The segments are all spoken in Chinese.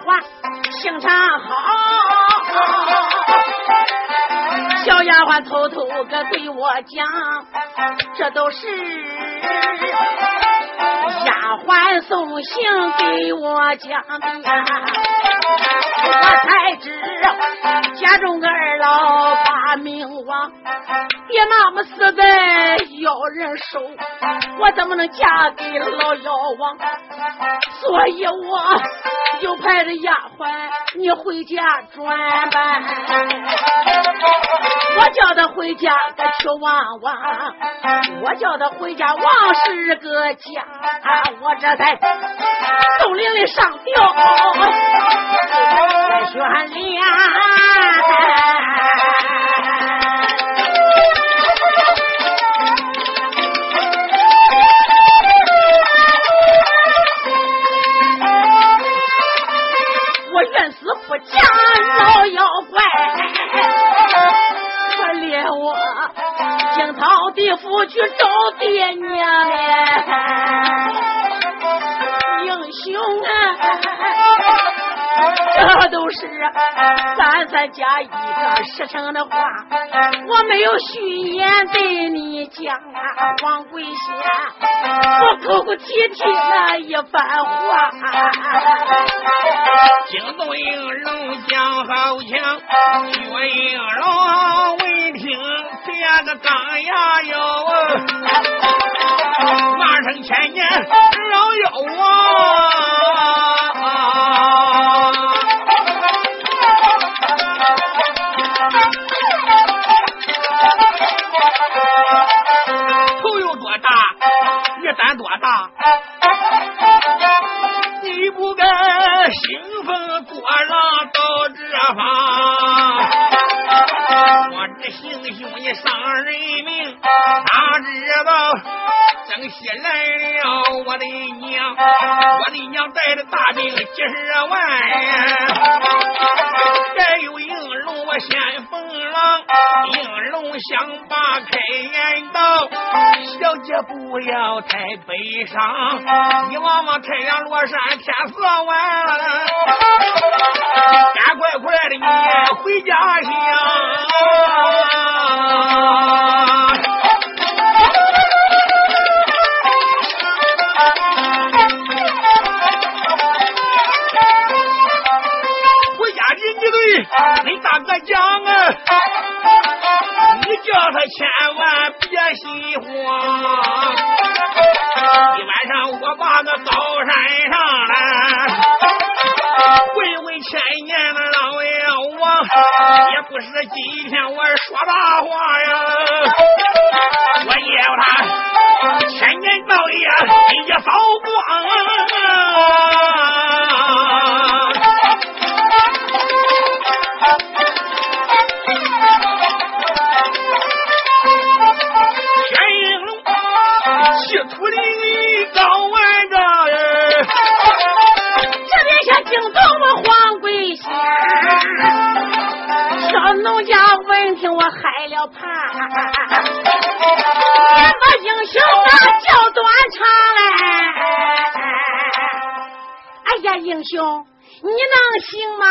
鬟心肠好，小丫鬟偷偷个对我讲，这都是丫鬟送信给我讲的。我才知家中个二老把命亡，别那么死在妖人手，我怎么能嫁给老妖王？所以我就派着丫鬟你回家转班，我叫他回家个去望望，我叫他回家望是个家，我这才动灵的上吊。悬梁，不见老妖怪，可怜我惊涛地府去找爹娘嘞，英雄啊！这都是三三加一个实诚的话，我没有虚言对你讲啊，王贵仙，我口口提提那一番话。惊动应龙讲好强，薛应龙闻听变个钢牙哟，骂声千年老妖王。悲伤，你望望太阳落山天色晚，赶快快的你回家乡。回家去，你对恁大哥讲啊，你叫他千万别心慌。我把那高山上来，问问千年的老妖王，也不是今天我说大话呀，我要他千年道业一扫光。怕，先把英雄啊叫断肠来。哎呀，英雄，你能行吗？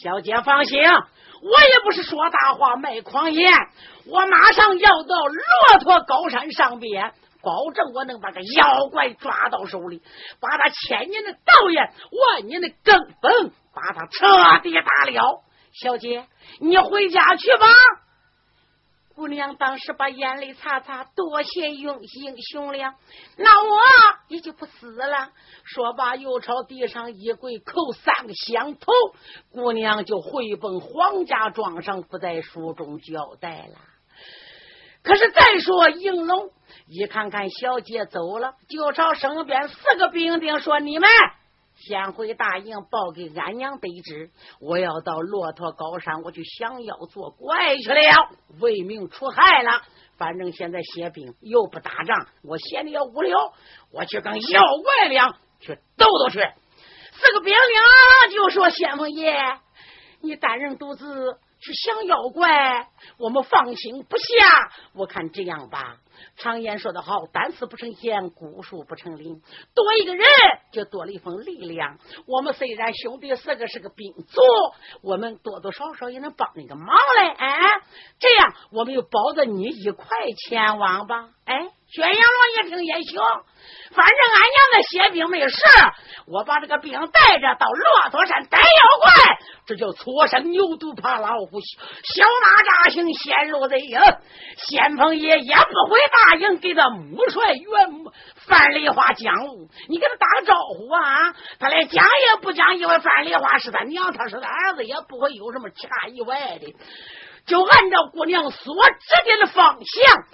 小姐放心，我也不是说大话卖狂言，我马上要到骆驼高山上边。保证我能把个妖怪抓到手里，把他千年的道业、万年的根本，把他彻底打了。小姐，你回家去吧。姑娘当时把眼泪擦擦，多谢英英雄了，那我也就不死了。说罢，又朝地上一跪，叩三个响头。姑娘就回奔皇家庄上，不在书中交代了。可是再说应龙，一看看小姐走了，就朝身边四个兵丁说：“你们先回大营报给俺娘得知，我要到骆驼高山，我去降妖做怪去了，为民除害了。反正现在歇兵又不打仗，我闲的要无聊，我去跟妖怪俩去斗斗去。”四个兵丁就说：“先锋爷，你单人独自。”去降妖怪，我们放心不下。我看这样吧。常言说得好，单丝不成线，孤树不成林。多一个人，就多了一份力量。我们虽然兄弟四个是个兵卒，我们多多少少也能帮你个忙嘞。哎，这样我们就保着你一块前往吧。哎。宣阳王一听也行，反正俺娘的血兵没事，我把这个兵带着到骆驼山逮妖怪，这叫错生牛犊怕老虎，小马扎行陷入贼营。先锋爷也不会答应给他母帅岳母范丽花讲，你给他打个招呼啊！他连讲也不讲，因为范丽花是他娘，他是他儿子，也不会有什么其他意外的，就按照姑娘所指点的方向。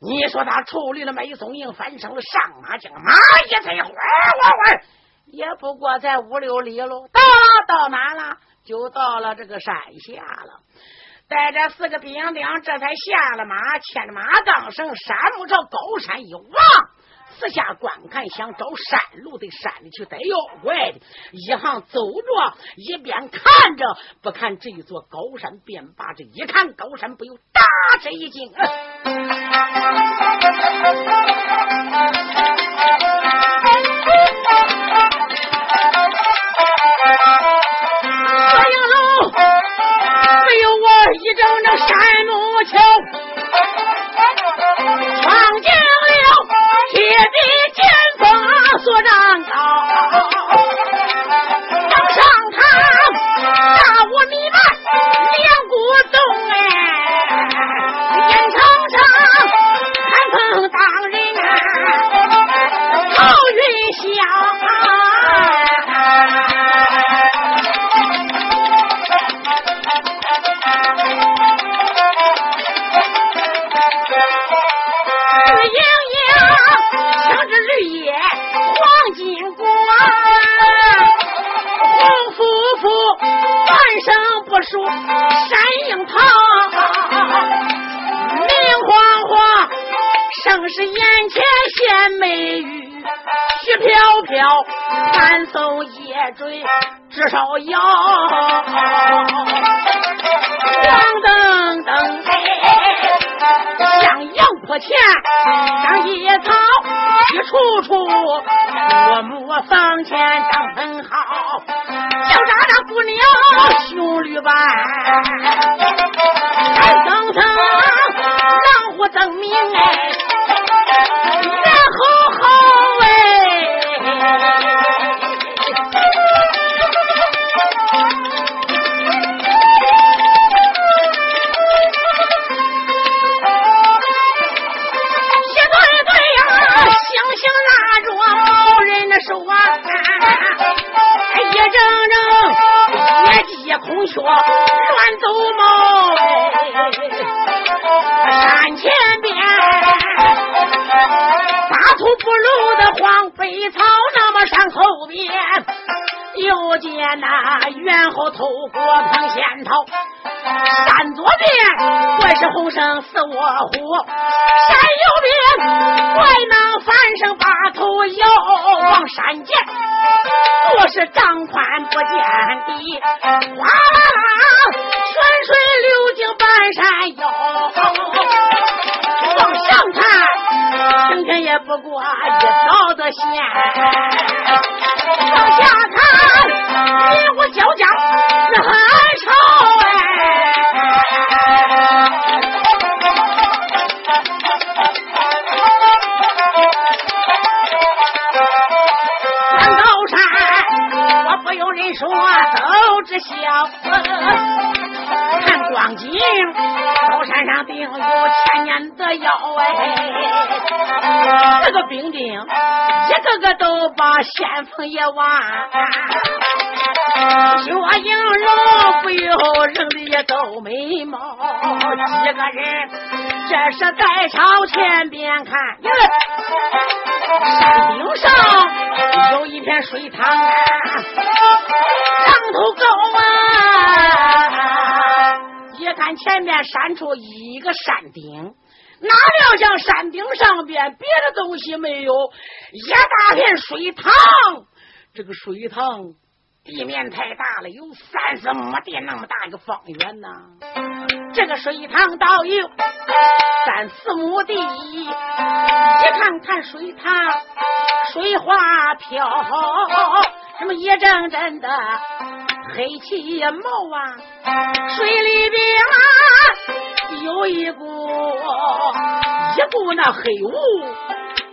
你说他处理了梅松营，翻成了上马将马一催，哗哗哗，也不过才五六里喽。到了，到哪了？就到了这个山下了。带着四个兵丁，这才下了马，牵着马缰绳，山木朝高山一望，四下观看，想找山路的山里去逮妖怪的。一行走着，一边看着，不看这座高山，便把这一看高山，不由大吃一惊。一整整山木桥，闯进了铁壁尖峰所长高。山樱桃，明晃晃，盛世眼前鲜美玉，雪飘飘，寒松叶坠，枝梢摇，黄澄澄，像阳坡前长野草，一处处落木桑前长很好。小扎扎姑娘，雄绿斑，三层层，空穴乱走猫，山前边大土不露的黄飞草，那么山后边又见那猿猴头过碰仙桃，山左边怪是红绳似卧虎，山右边怪那翻身把头摇往山涧。若是张宽不见底，哗啦啦，泉水流进半山腰。往上看，晴天也不过一条的线；往下看，你我交加，是很潮知晓，看光景，高山上定有千年的妖哎！这个兵丁一个个都把先锋也忘，薛英荣不由扔的也皱眉毛，几个人这是在朝前边看，山顶上有一片水塘啊。头高啊！一看前面山出一个山顶，哪料想山顶上边别的东西没有，一大片水塘。这个水塘地面太大了，有三十亩地那么大一个方圆呢。这个水塘倒有三四亩地，一看看水塘，水花飘，什么一阵阵的黑气冒啊，水里边有一股一股那黑雾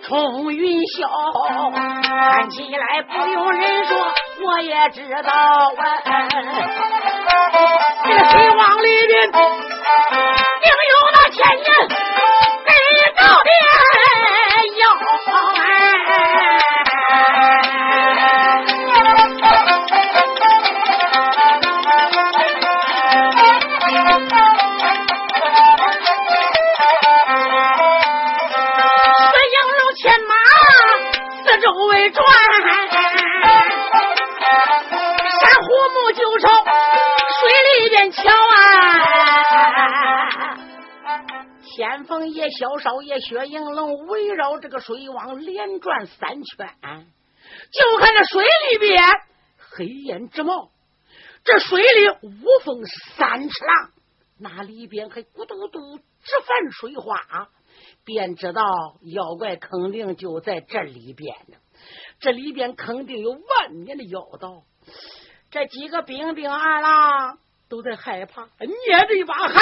冲云霄，看起来不用人说，我也知道啊，这个水往里边。定有那千年给到的小少爷、薛应龙围绕这个水网连转三圈，就看这水里边黑烟直冒，这水里无风三尺浪，那里边还咕嘟嘟直泛水花，便知道妖怪肯定就在这里边呢。这里边肯定有万年的妖道。这几个兵兵二郎都在害怕，捏着一把汗。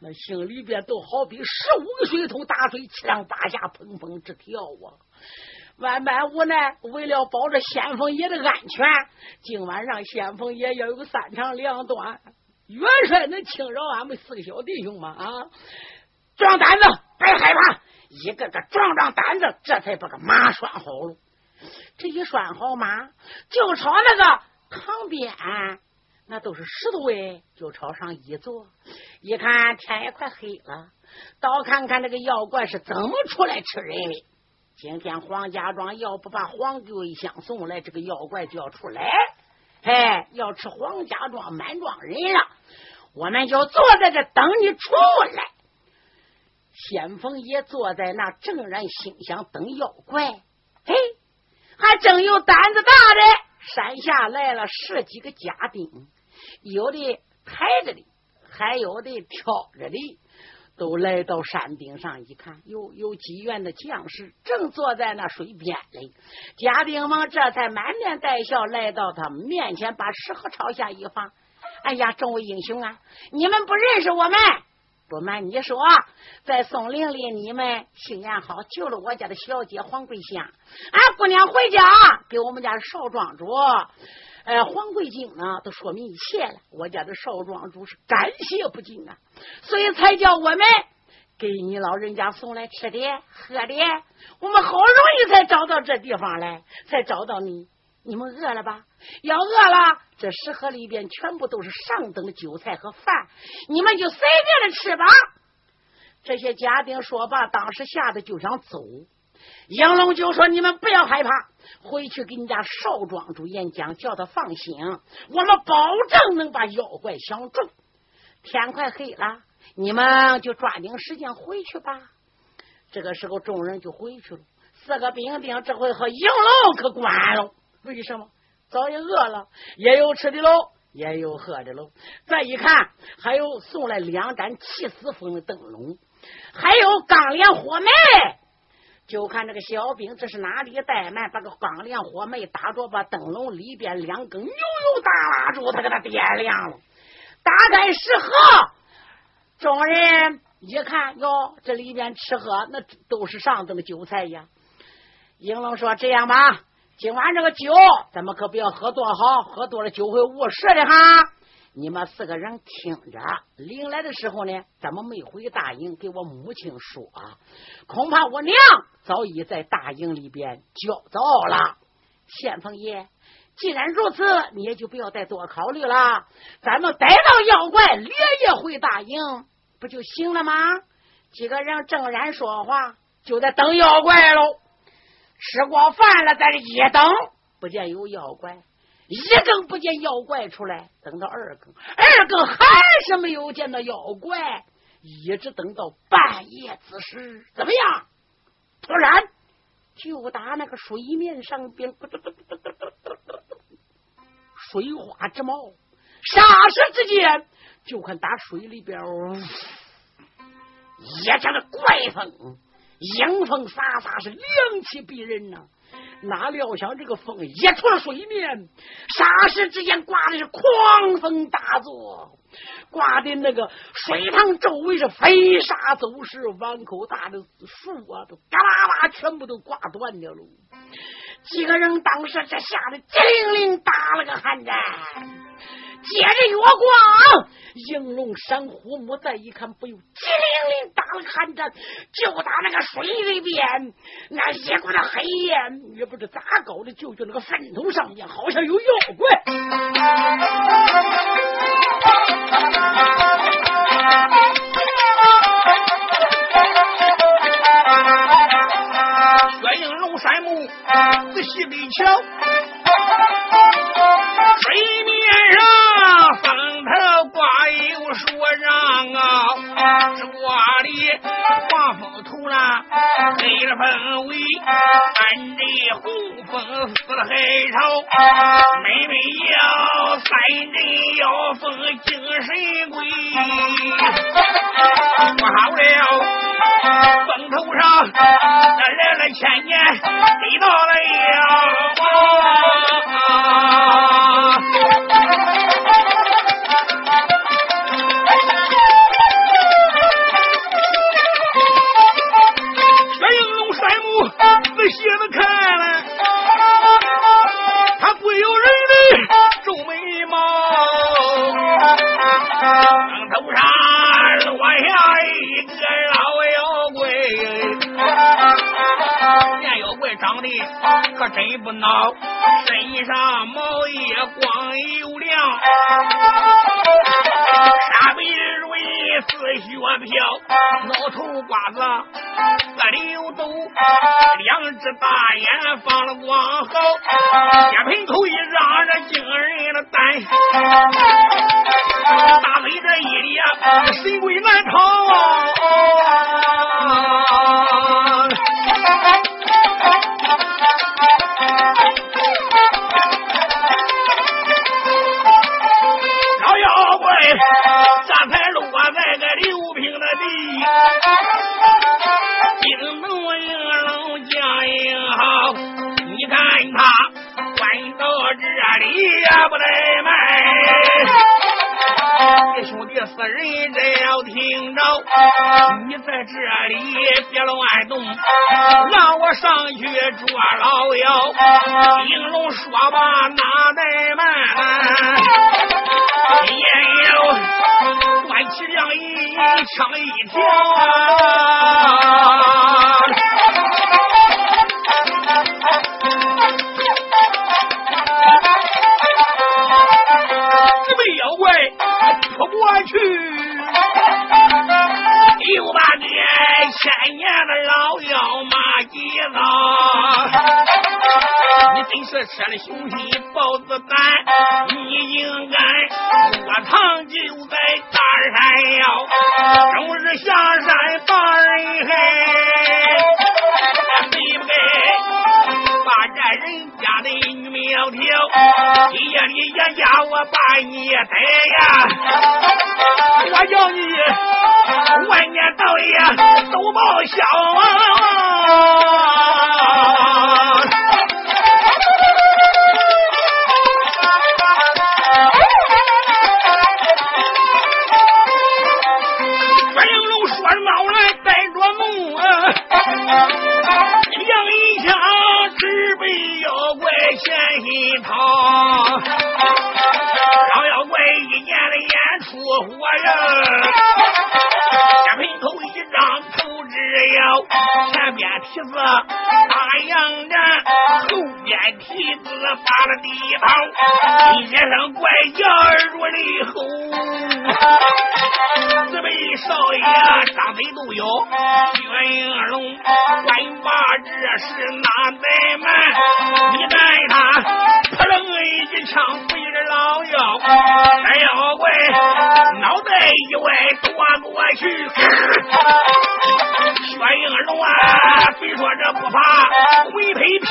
那心里边都好比十五个水桶打水，七上八下，砰砰直跳啊！万般无奈，为了保着先锋爷的安全，今晚上先锋爷要有三长两短。元帅能轻饶俺们四个小弟兄吗？啊！壮胆子，别害怕，一个个壮壮胆子，这才把个马拴好了。这一拴好马，就朝那个旁边。那都是石头哎，就朝上一坐，一看天也快黑了，倒看看这个妖怪是怎么出来吃人的。今天黄家庄要不把黄桂香送来，这个妖怪就要出来，哎，要吃黄家庄满庄人了。我们就坐在这等你出来。先锋也坐在那，正然心想等妖怪。嘿，还真有胆子大的，山下来了十几个家丁。有的抬着的，还有的挑着的，都来到山顶上一看，有有几员的将士正坐在那水边嘞。贾丁王这才满面带笑来到他们面前，把石盒朝下一放。哎呀，众位英雄啊，你们不认识我们？不瞒你说，在松林里你们幸言好，救了我家的小姐黄桂香。俺姑娘回家给我们家少庄主。哎，黄桂金呢，都说明一切了。我家的少庄主是感谢不尽啊，所以才叫我们给你老人家送来吃的喝的。我们好容易才找到这地方来，才找到你。你们饿了吧？要饿了，这食盒里边全部都是上等的酒菜和饭，你们就随便的吃吧。这些家丁说罢，当时吓得就想走。杨龙就说：“你们不要害怕。”回去给你家少庄主演讲，叫他放心，我们保证能把妖怪降住。天快黑了，你们就抓紧时间回去吧。这个时候，众人就回去了。四个兵丁这回和营楼可关了。为什么？早也饿了，也有吃的喽，也有喝的喽。再一看，还有送来两盏气死风的灯笼，还有钢镰火煤。就看这个小兵，这是哪里怠慢？把个钢镰火煤打着，把灯笼里边两根油油大蜡烛，他给他点亮了。打开食盒，众人一看，哟，这里边吃喝那都是上等酒菜呀。英龙说：“这样吧，今晚这个酒，咱们可不要喝多好，喝多了酒会误事的哈。”你们四个人听着，临来的时候呢，咱们没回大营，给我母亲说，恐怕我娘早已在大营里边焦躁了。先锋爷，既然如此，你也就不要再多考虑了，咱们逮到妖怪，连夜回大营，不就行了吗？几个人正然说话，就在等妖怪喽。吃过饭了，在这一等，不见有妖怪。一更不见妖怪出来，等到二更，二更还是没有见到妖怪，一直等到半夜子时，怎么样？突然，就打那个水面上边，水花直冒。霎时之间，就看打水里边，一阵的怪风，阴风飒飒，是凉气逼人呐。哪料想这个风一出了水面，霎时之间刮的是狂风大作，刮的那个水塘周围是飞沙走石，碗口大的树啊都嘎啦啦全部都刮断掉了。几个人当时这吓得机灵灵打了个寒战。接着月光，应龙山虎母，再一看，不由机灵灵打了个寒战，就打那个水里边，那一股的黑烟，也不知咋搞的，就觉那个坟头上面好像有妖怪。薛应龙山木仔细的瞧，水面上黄风突然黑了风尾，按着红风似了黑潮，每每要三阵妖风精神鬼，不好了，风头上那来了千年，给到了呀！可真不孬，身上毛也光又亮，沙背如意似雪飘，脑头瓜子个溜斗，两只大眼放了光好，一盆口一让人惊人的胆，大嘴这一咧，神鬼难逃。啊捉老妖。应龙说罢哪怠慢，也有端起两一枪一条你真是吃了熊心前心掏，老妖怪一见了眼出火呀，下盆头一张头直摇，前边蹄子大洋战，后边蹄子发了地旁，一声怪叫如雷吼。四位少爷张嘴都有，薛应龙官把这事哪怠慢？你待他扑棱一枪对着老妖，那妖怪脑袋一歪躲过去。薛应龙啊，虽说这不怕灰飞飘，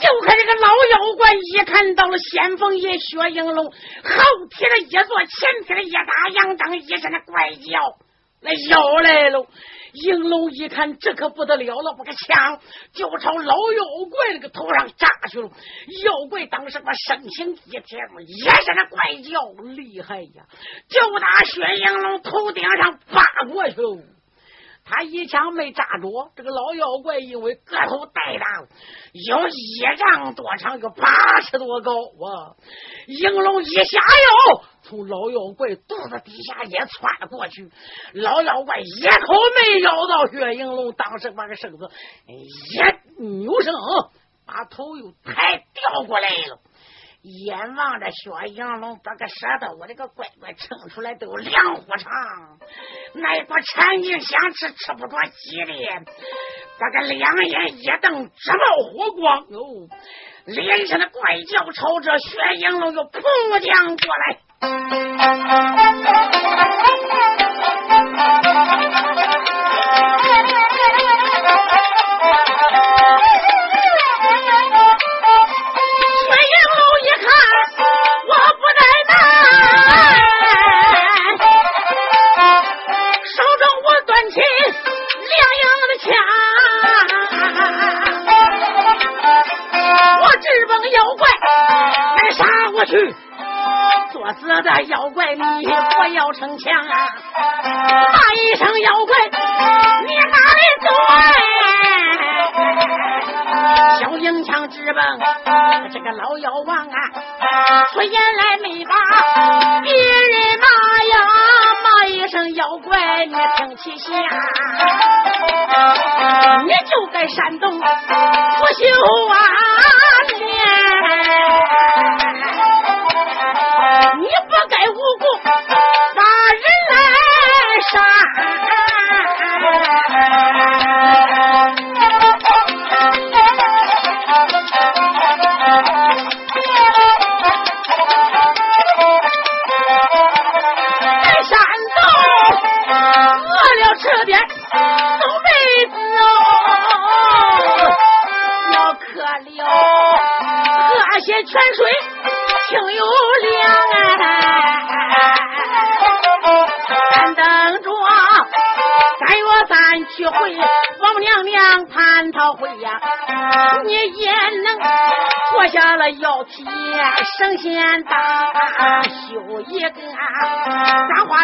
就看这个老妖怪一看到了先锋爷薛应龙，后踢了一坐，前踢了一打杨张，一声的怪叫，那妖来了。应龙一看，这可不得了了，把个枪就朝老妖怪那个头上扎去了。妖怪当时把身形一挺，也是那怪叫厉害呀，就打薛应龙头顶上扒过去了。他一枪没扎着，这个老妖怪因为个头太大了，有一丈多长，有八尺多高啊！应龙一下腰，从老妖怪肚子底下也窜了过去，老妖怪一口没咬到薛应龙，当时把个身子一扭身，把头又抬掉过来了。眼望着薛应龙把个舌头，我这个乖乖撑出来都有两壶长，那一股馋劲想吃吃不着急的，把个两眼一瞪直冒火光哟，脸上的怪叫朝着薛应龙就扑将过来。你听其下，你就该山东不休啊！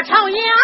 朝阳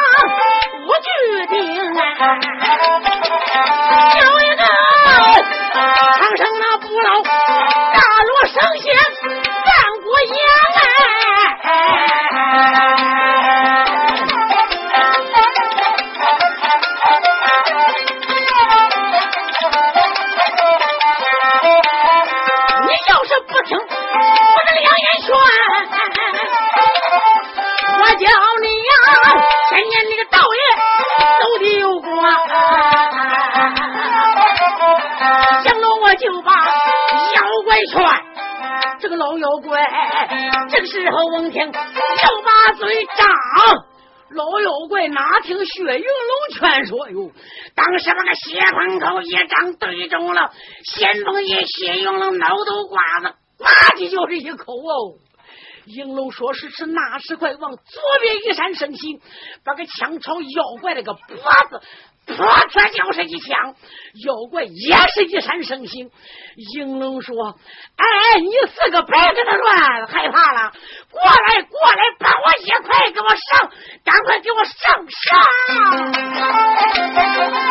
盆口一张，对中了先锋爷谢云龙脑头瓜子，呱唧就是一口哦。应龙说时迟，那时快，往左边一闪身形，把个枪朝妖怪那个脖子。噗哧就是一枪，妖怪也是一闪身形。应龙说：“哎，你四个白跟他乱，害怕了？过来，过来，把我一块给我上，赶快给我上上！”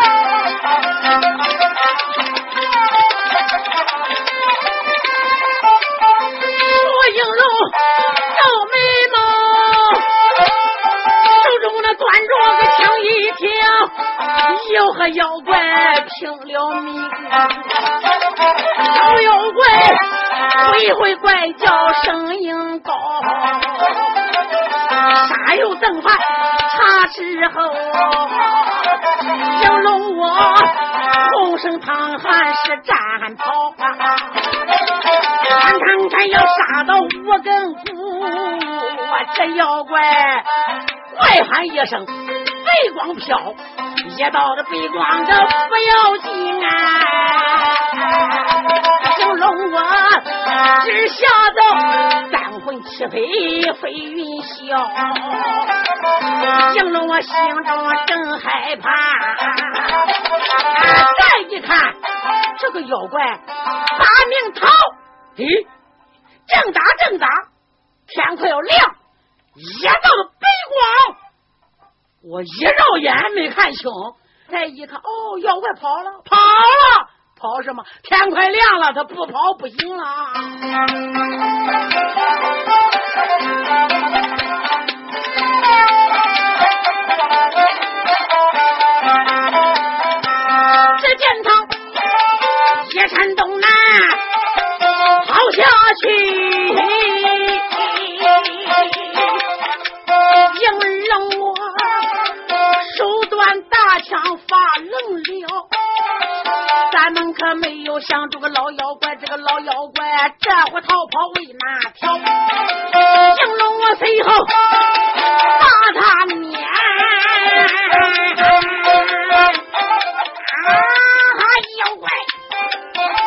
我应龙皱眉端着个枪一挺，又和妖怪拼了命。老妖怪回回怪叫，声音高，杀有正犯，查之后，小龙我后生淌汗是战袍啊。看看看，要杀到五根骨，这妖怪怪喊一声，背光飘，一道的背光这不要紧啊！只吓得三魂七魄飞云霄，惊得我心中正害怕。再一看，这个妖怪把命逃，咦，正打正打，天快要亮，一道的白光，我一绕眼没看清，再一看，哦，妖怪跑了，跑了。跑什么？天快亮了，他不跑不行了。只见他一山东南跑下去，应人我手段大枪发愣了。咱们可没有想这个老妖怪，这个老妖怪这会逃跑为哪条？惊了我随后把他撵。啊！妖怪，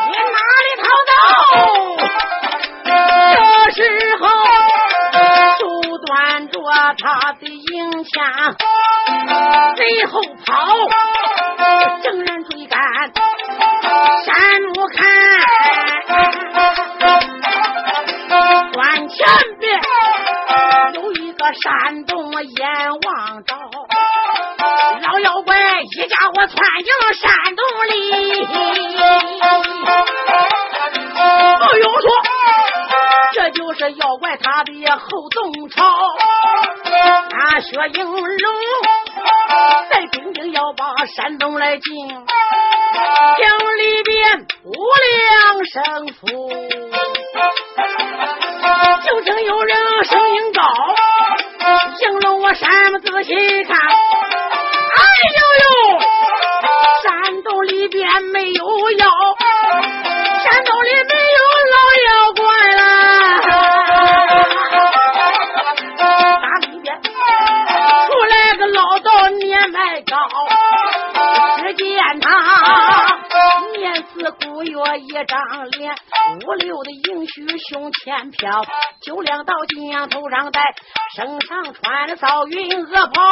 你哪里逃走？这时候手端着他的银枪，随后跑，正人追赶。山木看，关前边有一个山洞，眼望着老妖怪一家伙窜进山洞里。不用说，这就是妖怪他的后洞巢。那薛应龙在兵丁要把山洞来进。厅里边无量声福，就听有人声音高，形容我山么仔细看，一张脸，五六的银须胸前飘，九两刀尖头上戴，身上穿的扫云鹅袍，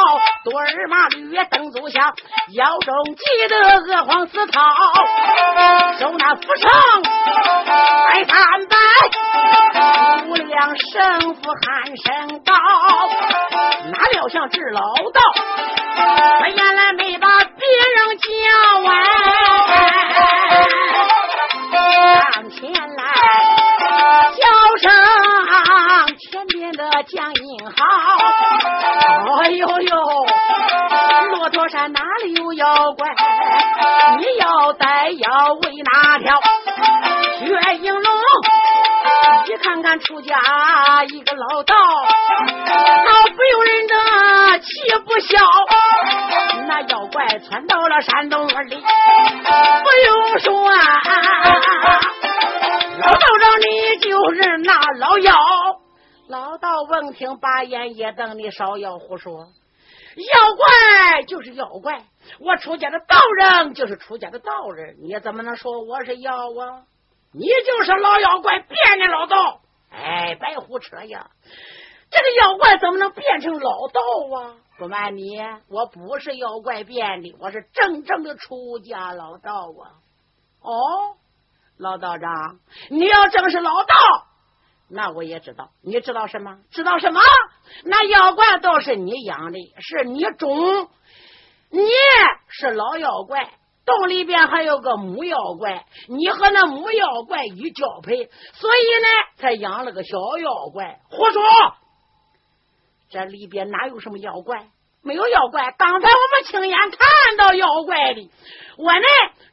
多儿马驴蹬足下，腰中系的鹅黄丝绦，手拿斧绳摆三白，五两神父喊声高，哪料想这老道，他原来没把别人。叫完，江英豪。哎呦呦，骆驼山哪里有妖怪？你要带要为哪条？薛应龙，你看看出家一个老道，他不由人的气不消。那妖怪窜到了山洞里，不用说，老道长你就是那老妖。老道闻听，把眼也瞪：“你少要胡说！妖怪就是妖怪，我出家的道人就是出家的道人，你怎么能说我是妖啊？你就是老妖怪变的老道！哎，白胡扯呀！这个妖怪怎么能变成老道啊？”不瞒你，我不是妖怪变的，我是真正的出家老道啊！哦，老道长，你要真是老道，那我也知道。你知道什么？知道什么？那妖怪倒是你养的，是你种，你是老妖怪，洞里边还有个母妖怪，你和那母妖怪一交配，所以呢，才养了个小妖怪。胡说！这里边哪有什么妖怪？没有妖怪。刚才我们亲眼看到妖怪的，我呢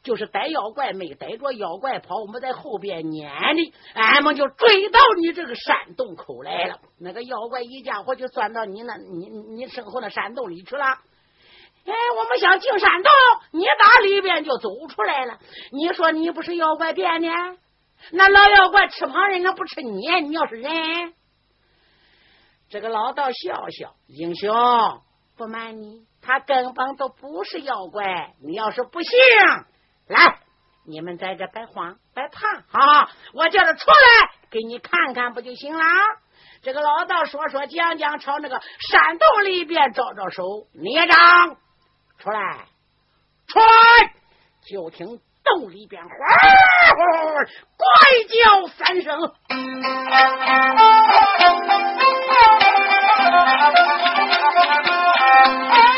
就是逮妖怪，没逮着妖怪跑，我们在后边撵的，俺们就追到你这个山洞口来了。那个妖怪一家伙就钻到你那，你你身后那山洞里去了。哎，我们想进山洞，你打里边就走出来了。你说你不是妖怪变的？那老妖怪吃旁人，那不吃你。你要是人。这个老道笑笑，英雄不瞒你，他根本都不是妖怪。你要是不信，来你们在这别慌别怕啊！我叫他出来给你看看不就行了？这个老道说说讲讲，朝那个山洞里边招招手，孽障出来，出来！就听洞里边哗怪叫三声。哎。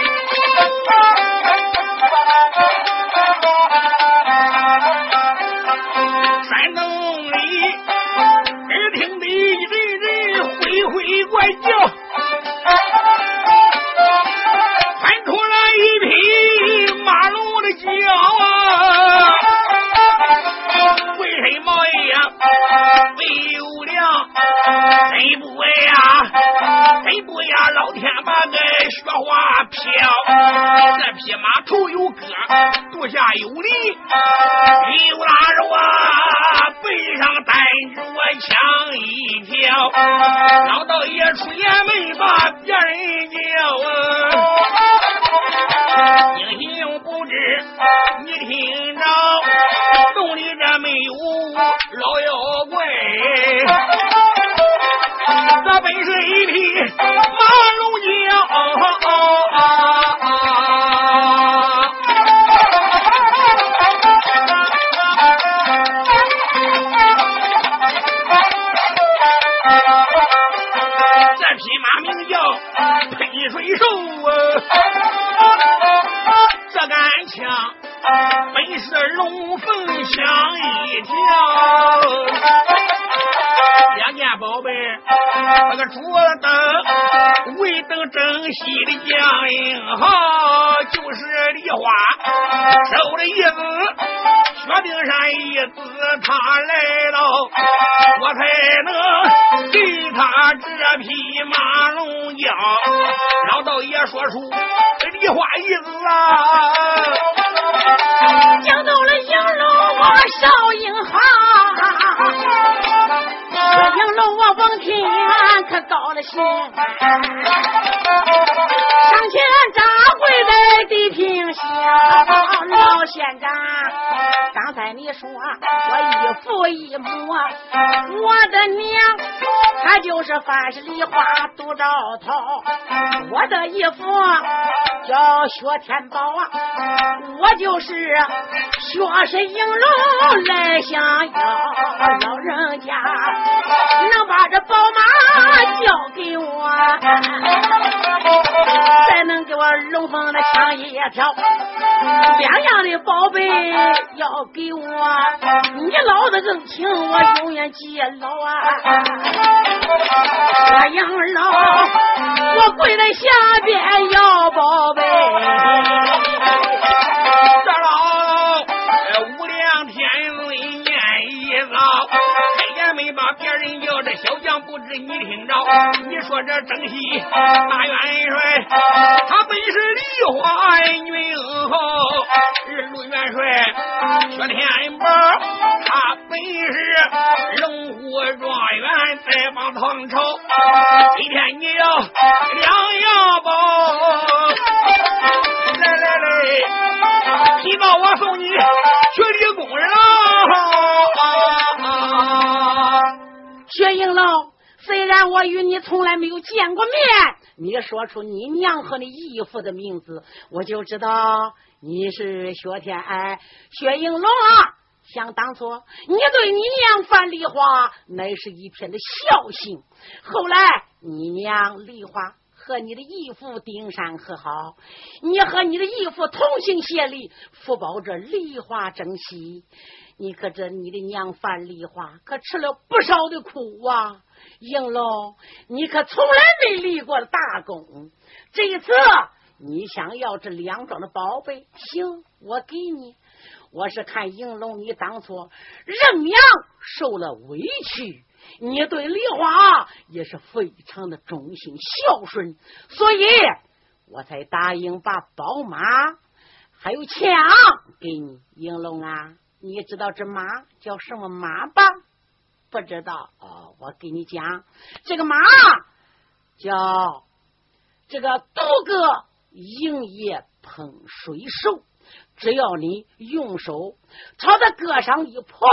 这个主灯，未等珍西的将英豪，就是梨花收了一子，薛丁山一子，他来了，我才能给他这匹马龙江。老道爷说出梨花一子啊，讲到了杨龙王少英豪。龙啊，望天可高了心，上前扎跪在地平下，老县长。刚才你说我一父一母我的娘她就是范十里花杜昭头我的姨夫叫薛天宝啊我就是薛氏银楼来相邀老人家能把这宝马交给我再能给我龙凤的抢一条两样的宝贝要给我，你老的恩情我永远记牢啊。我养老，我跪在下边要宝贝。小将不知你听着。你说这正西大元帅，他本是梨花女后，陆元帅薛天宝，他本是龙虎状元再帮唐朝。今天你要两样宝，来来来，提到我送你学理工人了。薛应龙，虽然我与你从来没有见过面，你说出你娘和你义父的名字，我就知道你是薛天爱，薛应龙啊。想当初，你对你娘范梨花乃是一片的孝心。后来你娘梨花和你的义父丁山和好，你和你的义父同心协力，福保着梨花争喜。你可知你的娘范梨花可吃了不少的苦啊！应龙，你可从来没立过大功。这一次你想要这两桩的宝贝，行，我给你。我是看应龙，你当初认娘受了委屈，你对梨花也是非常的忠心孝顺，所以我才答应把宝马还有枪给你。应龙啊，你知道这马叫什么马吧？不知道哦，我给你讲，这个马叫这个独个营业喷水手。只要你用手朝他胳上一泼，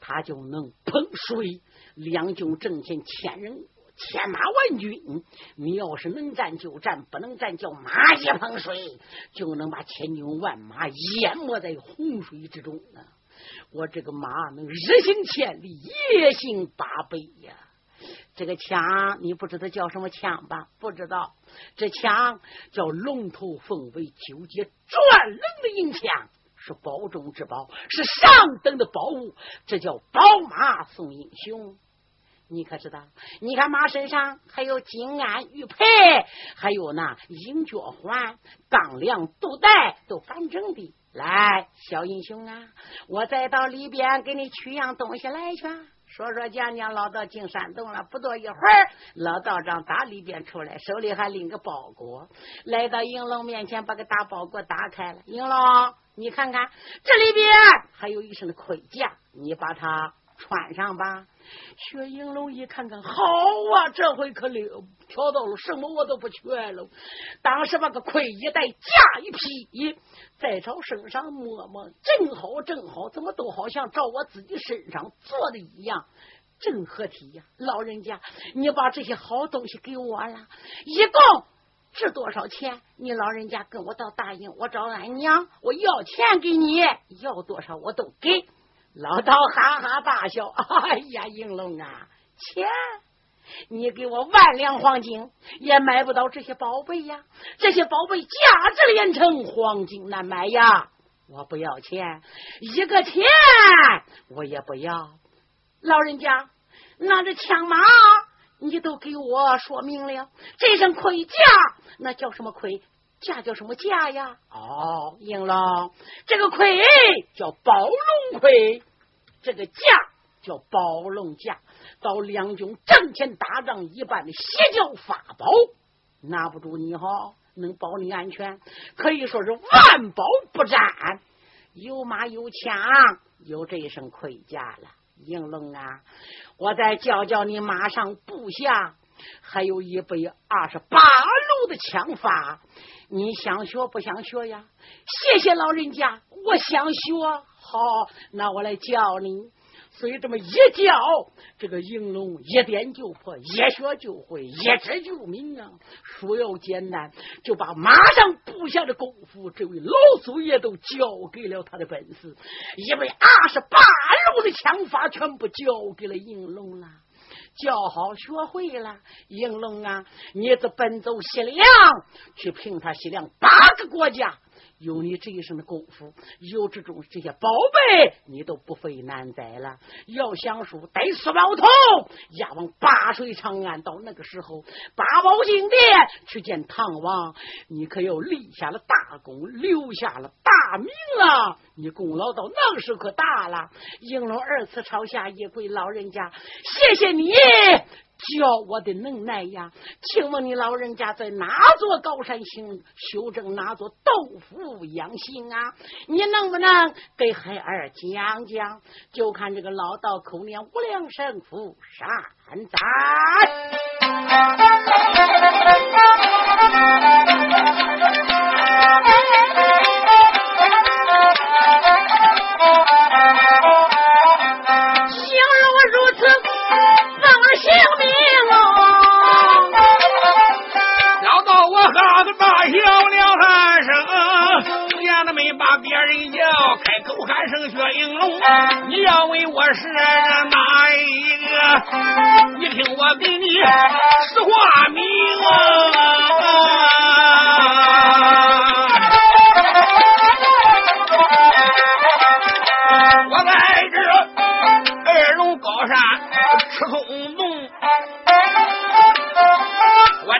他就能喷水。两军阵前，千人千马万军，你要是能战就战，不能战叫马一捧水，就能把千军万马淹没在洪水之中呢。我这个马能日行千里，夜行八百呀！这个枪你不知道叫什么枪吧？不知道，这枪叫龙头凤尾九节转轮的银枪，是宝中之宝，是上等的宝物。这叫宝马送英雄。你可知道？你看马身上还有金鞍玉佩，还有那银脚环、钢梁肚带，都反正的。来，小英雄啊，我再到里边给你取样东西来去。说说讲讲，老道进山洞了。不多一会儿，老道长打里边出来，手里还拎个包裹，来到应龙面前，把个大包裹打开了。应龙，你看看这里边还有一身的盔甲，你把它穿上吧。薛应龙一看看，好啊，这回可了，挑到了什么我都不缺了。当时把个盔一戴，架一披，再朝身上摸摸，正好正好，怎么都好像照我自己身上做的一样，正合体呀！老人家，你把这些好东西给我了，一共值多少钱？你老人家跟我倒答应，我找俺娘，我要钱给你，要多少我都给。老道哈哈大笑：“ 哎呀，应龙啊，钱你给我万两黄金也买不到这些宝贝呀！这些宝贝价值连城，黄金难买呀！我不要钱，一个钱我也不要。老人家，那这枪马你都给我说明了，这身盔甲那叫什么盔？甲叫什么甲呀？哦，应龙，这个盔叫宝龙盔。”这个甲叫宝龙甲，到两军阵前打仗一般的邪教法宝，拿不住你哈，能保你安全，可以说是万宝不沾。有马有枪，有这一身盔甲了。应龙啊，我再教教你马上部下，还有一百二十八路的枪法，你想学不想学呀？谢谢老人家，我想学。好，那我来教你。所以这么一教，这个应龙一点就破，一学就会，一知就明啊。书要简单，就把马上布下的功夫，这位老祖爷都教给了他的本事。一百二十八路的枪法，全部教给了应龙了。教好学会了，应龙啊，你这奔走西凉，去平他西凉八个国家。有你这一身的功夫，有这种这些宝贝，你都不费难哉了。要想说带苏宝通押往八水长安，到那个时候八宝金殿去见唐王，你可要立下了大功，留下了大名啊！你功劳到那个时候可大了。应龙二次朝下一跪，老人家，谢谢你。教我的能耐呀，请问你老人家在哪座高山行修正哪座豆腐养性啊？你能不能给孩儿讲讲？就看这个老道口念无量神符，善哉开口喊声薛应龙，你要问我是哪一个？你听我给你实话明。啊我在这二龙高山吃空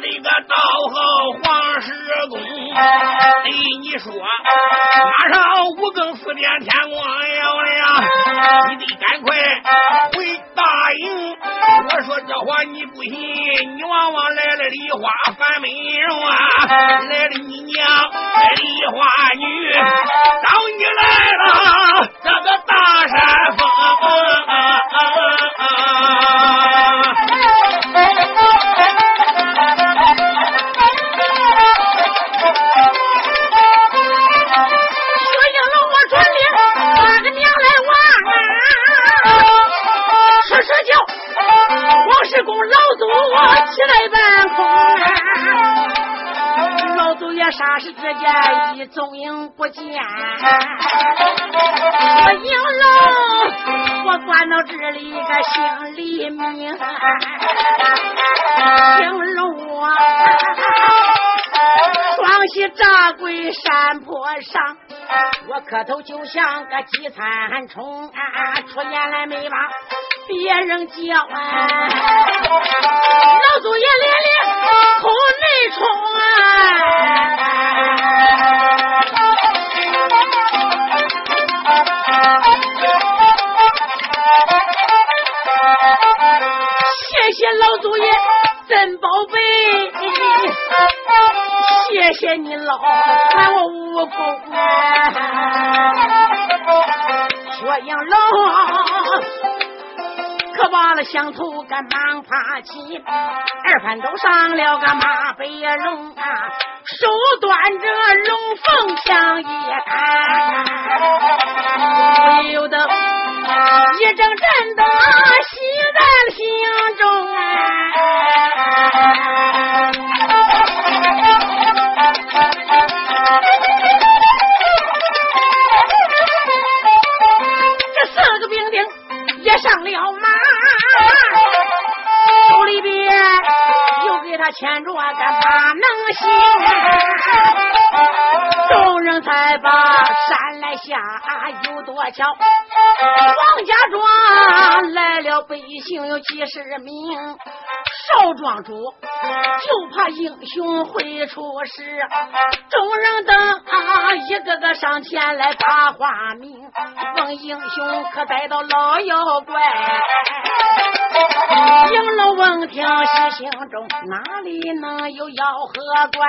这个道号黄石公，哎你说，马上五更四点天。你得赶快回大营！我说这话你不信，你往往来了梨花樊美容啊，来了你娘梨花女，找你来了这个大山峰。霎时之间一踪影不见，我应龙，我关到这里个姓李明，应龙啊，双膝扎跪山坡上，我磕头就像个饥餐虫，出言来没把别人叫啊，老祖爷连连口内冲谢谢老祖爷真宝贝，谢谢你老喊我武功啊，薛应龙。可把了乡头赶忙爬起，二番都上了个马背龙啊，手端着龙凤枪一看，不由得一阵阵的喜在心中啊。牵着个马能行，众人才把山来下，有多巧？王家庄来了百姓有几十名，少庄主就怕英雄会出事，众人等啊一个个上前来把话明，问英雄可逮到老妖怪？应龙闻听喜心中，哪里能有妖和怪？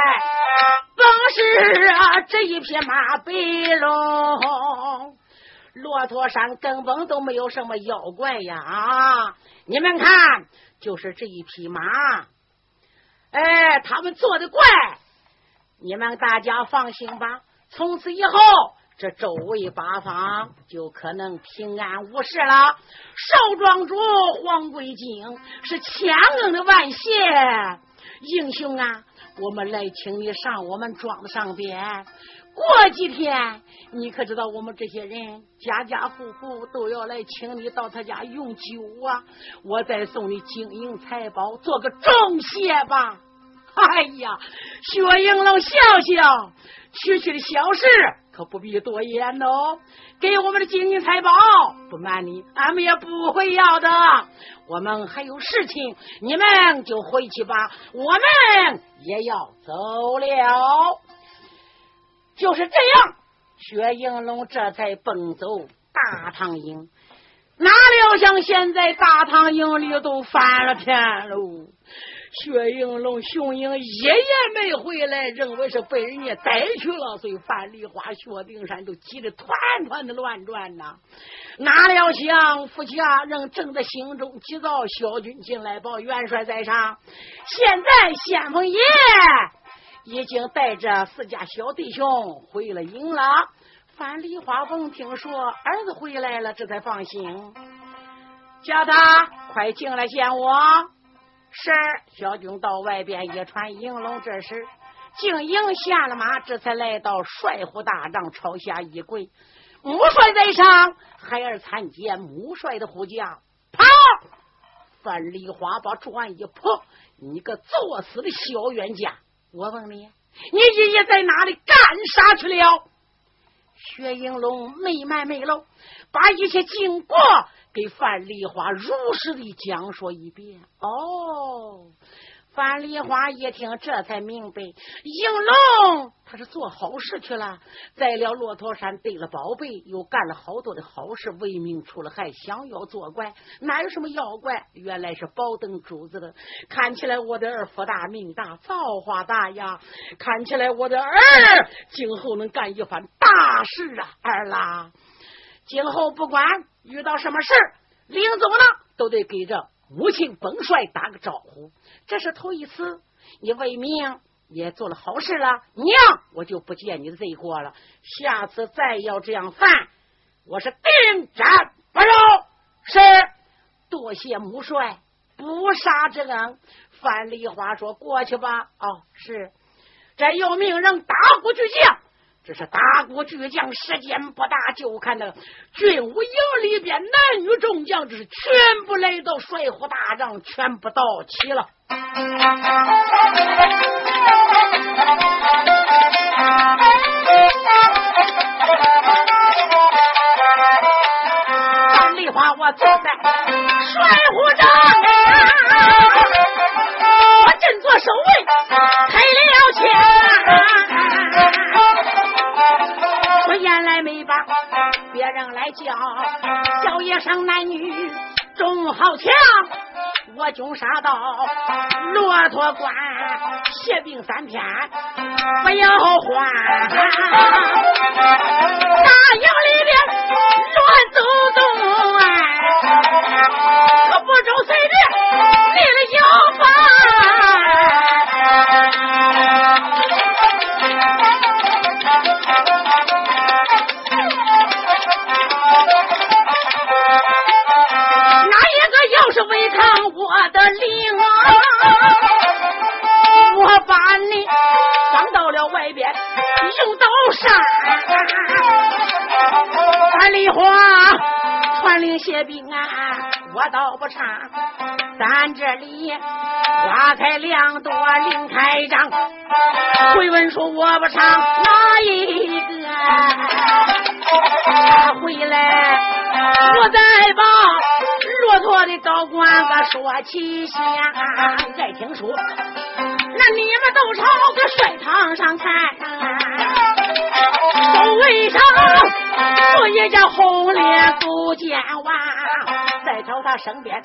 本是啊这一匹马背龙。骆驼山根本都没有什么妖怪呀！啊，你们看，就是这一匹马，哎，他们做的怪，你们大家放心吧。从此以后，这周围八方就可能平安无事了。少庄主黄桂金是千恩的万谢，英雄啊，我们来请你上我们庄子上边。过几天，你可知道我们这些人家家户户都要来请你到他家用酒啊！我再送你金银财宝，做个重谢吧。哎呀，薛应龙笑笑，区区的小事可不必多言哦。给我们的金银财宝，不瞒你，俺们也不会要的。我们还有事情，你们就回去吧，我们也要走了。就是这样，薛应龙这才奔走大唐营。哪料想现在大唐营里都翻了天喽！薛应龙、熊英一夜没回来，认为是被人家逮去了，所以范梨花、薛丁山都急得团团的乱转呐。哪料想夫妻二人正在心中急躁，小军进来报元帅在上，现在先锋爷。已经带着四家小弟兄回了营了。范梨花闻听说儿子回来了，这才放心，叫他快进来见我。是小军到外边一传应龙，这时进营下了马，这才来到帅府大帐，朝下一跪。母帅在上，孩儿参见母帅的呼叫。跑！范梨花把转一扑，你个作死的小冤家！我问你，你爷爷在哪里干啥去了？薛应龙没瞒没漏，把一切经过给范丽华如实的讲说一遍。哦。范梨花一听，这才明白，应龙他是做好事去了，在了骆驼山得了宝贝，又干了好多的好事，为民除了害，想要作怪，哪有什么妖怪？原来是宝灯珠子的。看起来我的儿福大命大，造化大呀！看起来我的儿今后能干一番大事啊！儿啦，今后不管遇到什么事临走呢，都得给着。母亲本帅打个招呼，这是头一次，你为民也做了好事了，娘我就不见你的罪过了。下次再要这样犯，我是定斩不饶。是，多谢母帅不杀之恩。范丽花说：“过去吧。”哦，是。这又命人打鼓巨将，这是打鼓巨将，时间不大，就看那军武营里边男女众将，这是全部来到帅府大帐，全部到齐了。范丽花，我坐在帅府帐我振作守卫，开了枪。别人来叫，叫一声男女众豪强。我军杀到骆驼关，歇病三天，不要还。大营里边不唱哪一个？回来我再把骆驼的高官个说起先。再听说，那你们都朝个帅堂上看，周围上我也叫红脸勾肩娃，再朝他身边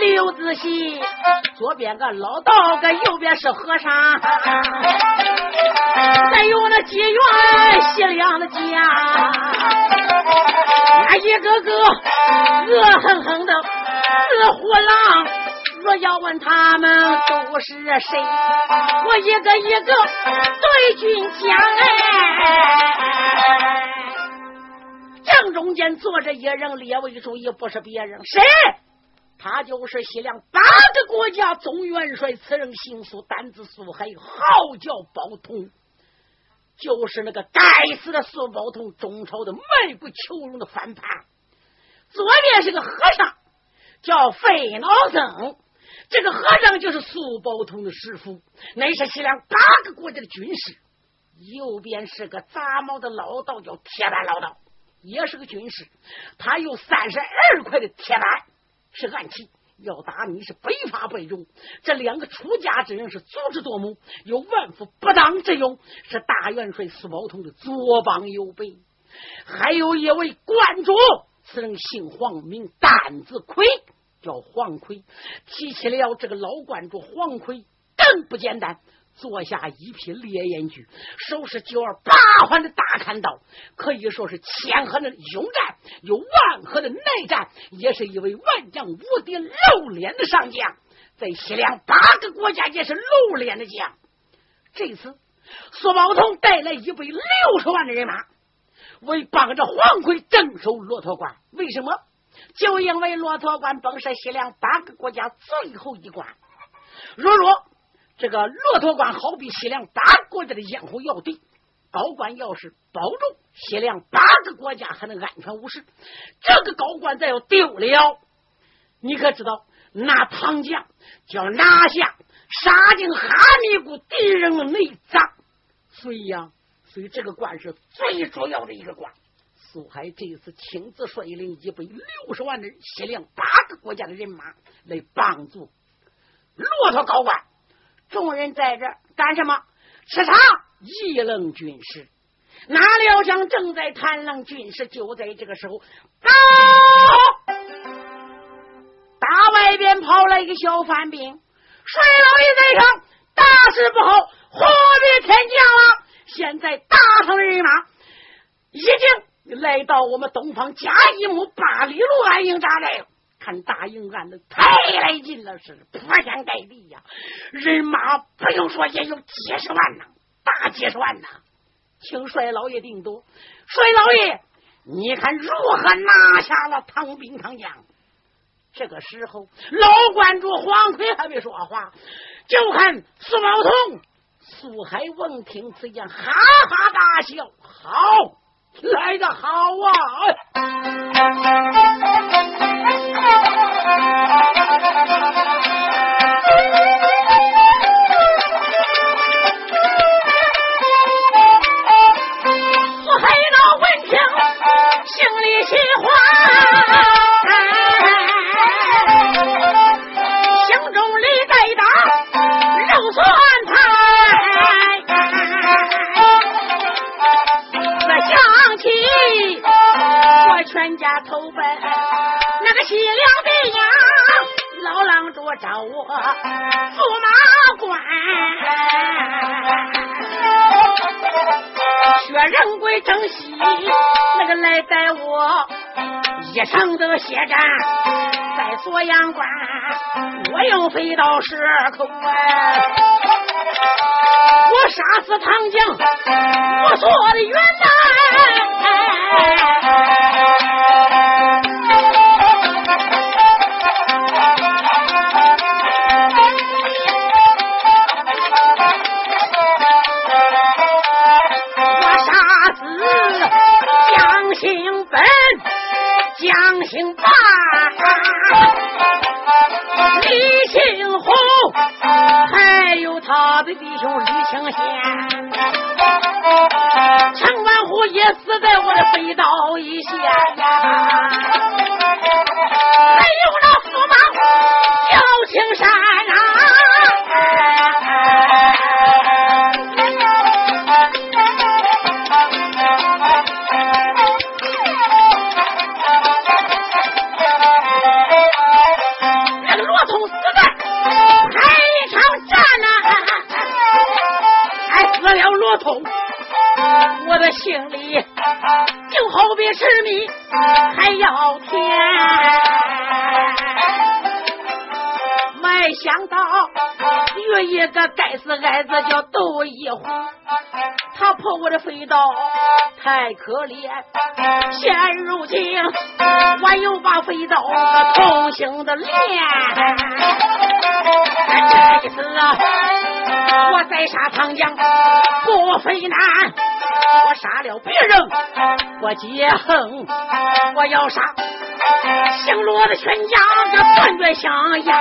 刘子熙，左边个老道个，右边是和尚，再有那几员西凉的将，那一个个恶狠狠的死虎狼。若要问他们都是谁，我一个一个对军讲哎。正中间坐着一人，列位注意，不是别人，谁？他就是西凉八个国家总元帅，此人姓苏，胆子苏黑，号叫包通，就是那个该死的苏包通，中朝的卖国求荣的反叛。左边是个和尚，叫费老僧。这个和尚就是苏宝通的师傅，那是西凉八个国家的军师。右边是个杂毛的老道，叫铁板老道，也是个军师。他有三十二块的铁板，是暗器，要打你是非法不中。这两个出家之人是足智多谋，有万夫不当之勇，是大元帅苏宝通的左膀右臂。还有一位观主，此人姓黄，名胆子魁。叫黄奎，提起了这个老观主黄奎，更不简单。坐下一匹烈焰驹，手持九儿八环的大砍刀，可以说是千合的勇战，有万合的耐战，也是一位万将无敌露脸的上将，在西凉八个国家也是露脸的将。这次苏宝通带来一百六十万的人马，为帮着黄奎镇守骆驼关。为什么？就因为骆驼关本是西凉八个国家最后一关，如若这个骆驼关好比西凉八个国家的咽喉要地，高官要是保住西凉八个国家还能安全无事，这个高官再要丢了，你可知道那唐将就要拿下杀进哈密谷敌人的内脏，所以呀，所以这个关是最主要的一个关。苏海这一次亲自率领一百六十万的西凉八个国家的人马来帮助骆驼高官，众人在这干什么？吃茶议论军事。哪料想正在谈论军事，就在这个时候，啊！大外边跑来一个小番兵，帅老爷在上，大事不好，火灭天降了！现在大唐人马已经。来到我们东方甲乙木八里路安营扎寨，看大营安的太来劲了，是铺天盖地呀！人马不用说也有几十万呐，大几十万呐！请帅老爷定夺，帅老爷，你看如何拿下了唐兵唐将？这个时候，老关主黄奎还没说话，就看苏宝通、苏海闻听此言，哈哈大笑：“好，来的好啊！” 家投奔那个西凉的洋老郎主找我驸马官，薛仁贵征西那个来带我一场的血战，在锁阳关我又飞到石口，我杀死唐将，我做的元帅。姓霸，李庆红，还有他的弟兄李庆贤，陈万虎也死在我的飞刀一线呀，吃米还要甜，没想到有一个该死矮子叫窦一虎，他破我的飞刀太可怜，现如今我又把飞刀个重新的练，这一次我再杀长江不费难。我杀了别人，我解恨，我要杀姓罗的全家，这断绝香烟。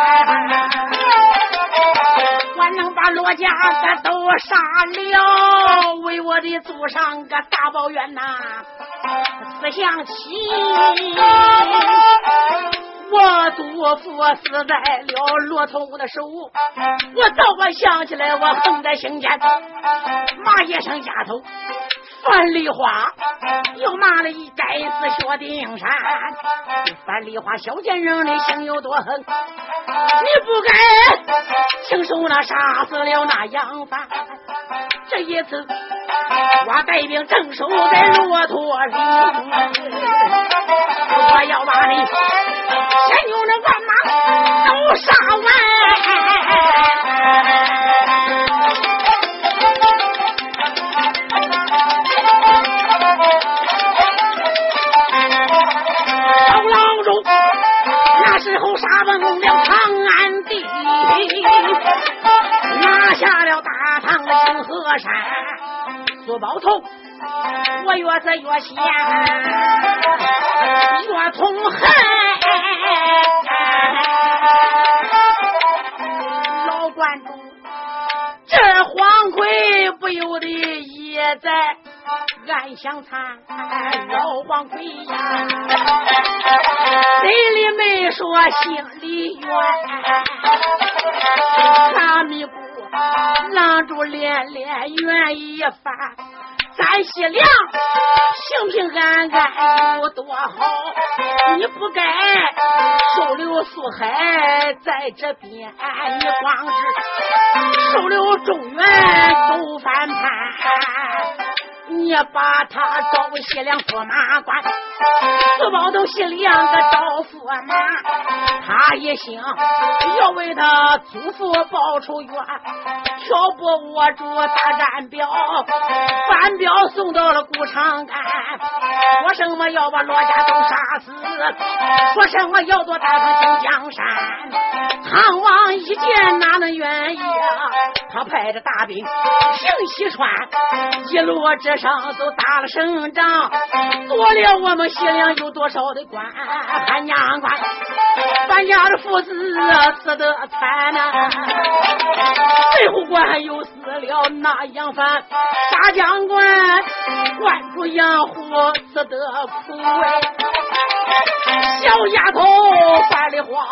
我能把罗家个都杀了，为我的祖上个大报怨呐！思想起我祖父死在了骆驼的手，我倒我想起来，我横在心间。马一生丫头。樊梨花又骂了一该死薛丁山，樊梨花小贱人的心有多狠，你不该亲手那杀死了那杨帆。这一次我带兵镇守在骆驼岭，我要把你先用那万马都杀完。山。苏宝头，我越是越嫌，越痛恨。老观众，这黄奎不由得也在。暗想惨，老黄奎呀，嘴里没说，心里怨。哈密姑拦住连连怨一番，咱西凉平平安安有多好？你不该收留苏海在这边，你光是收留中原都反叛。你把他招西凉驸马官，四宝都西凉个招驸马，他一心要为他祖父报仇冤，挑拨我主大战表，反表送到了古长安，说什么要把罗家都杀死，说什么要夺大唐进江山。唐王一见哪能愿意啊？他派着大兵行西川，一路这上都打了胜仗，夺了我们西凉有多少的官？汉娘官，咱家的父子死得惨呐！最后官又死了那杨帆，大将官关主杨虎死得苦哎，小丫头犯了慌，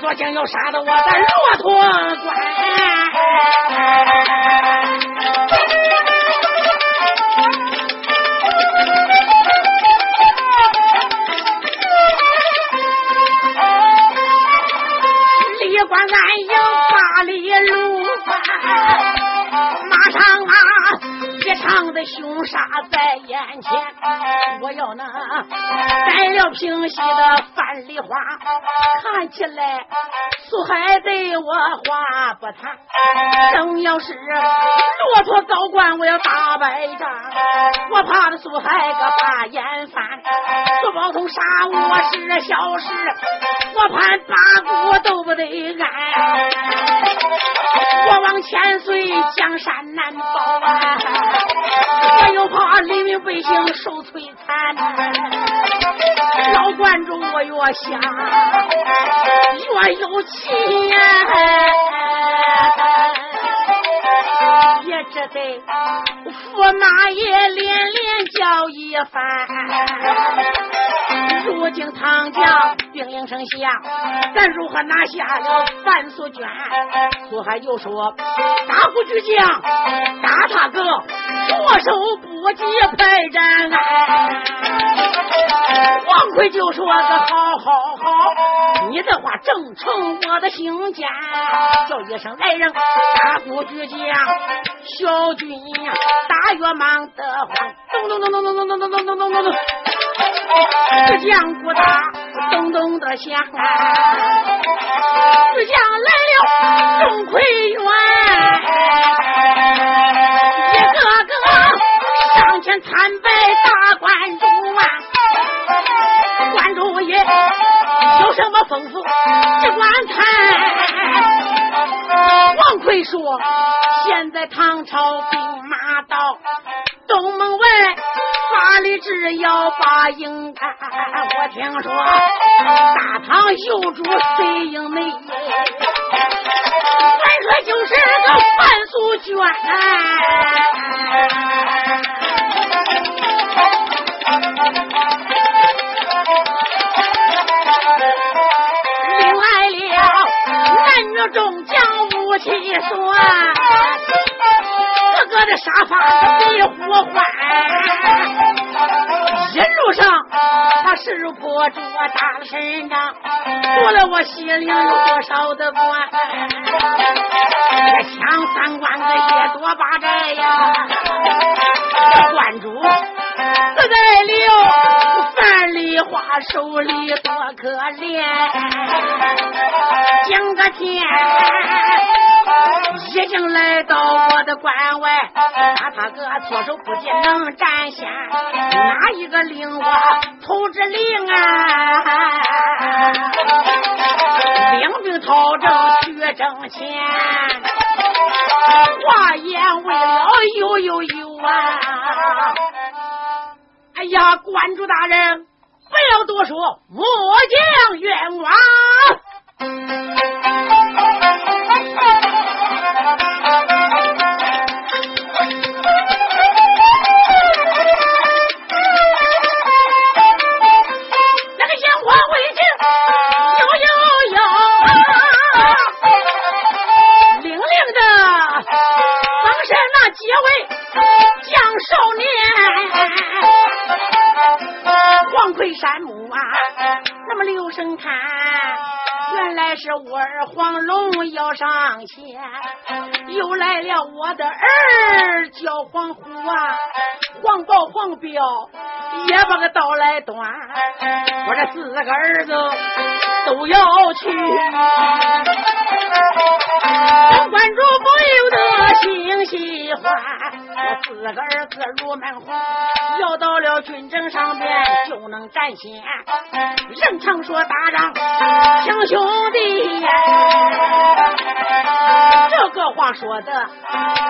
若将要杀得我在骆驼关。场的凶杀在眼前。我要那带了平西的范梨花，看起来苏海对我话不谈。正要是骆驼高官，我要打败仗，我怕的苏海个把眼翻。苏宝通杀我是小事，我盼八股都不得安。我往千岁江山难保啊，我又怕黎民百姓受摧残。老观众我越想越有气呀。也只得驸马爷连连叫一番。如今唐将兵临城下，咱如何拿下了范素娟？苏海又说：“大虎巨将大他哥，左手不及排战。”王奎就说：“个好好好，你的话正成我的心间。”叫一声来人，大虎巨将小军呀，大约忙得慌，咚咚咚咚咚咚咚咚咚咚咚咚咚。这将鼓打咚咚的响，四将来了钟馗元，上前参拜大观主啊！观主爷有什么吩咐，只管谈。王奎说：“现在唐朝兵马到东门外。”法律只要把营看，我听说大唐有主随营内，传说就是个范素娟。众将武器算。哥哥的沙发比火欢，一路上他势破着打了胜仗，夺了我西凉有多少的官，这抢三关个也多八寨呀，这关主死在了花手里多可怜，今个天。已经来到我的关外，他他哥措手不及能占先，哪一个令我投之令啊？领兵讨政去挣钱，话言为了有有有啊！哎呀，关主大人，不要多说我将冤枉那个烟花为敬呦呦呦零零的当时那结尾将少年是我儿黄龙要上前，又来了我的儿叫黄虎啊，黄豹黄彪也把个刀来端，我这四个儿子都要去，关主不由得心喜欢。我四个儿子入门红，要到了军政上边就能占先。人常说打仗亲兄弟呀，这个话说的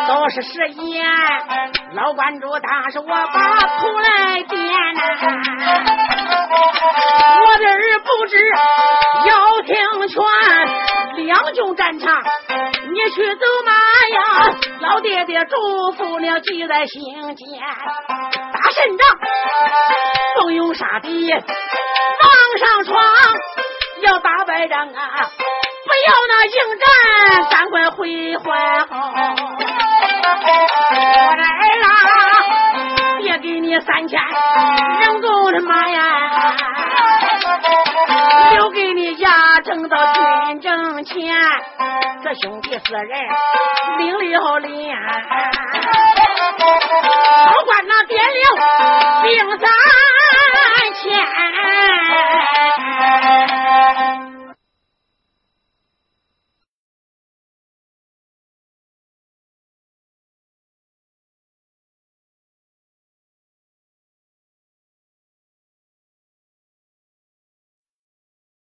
都是实言。老关主，当时我把头来点呐，我的儿不知要听劝，两军战场你去走马呀，老爹爹嘱咐了记在心间，打胜仗奋勇杀敌，往上闯要打败仗啊，不要那迎战赶快回还。我的儿啊，别给你三千人工的马呀，给你家挣到军政钱这兄弟四人领了脸都管那爹领命三千。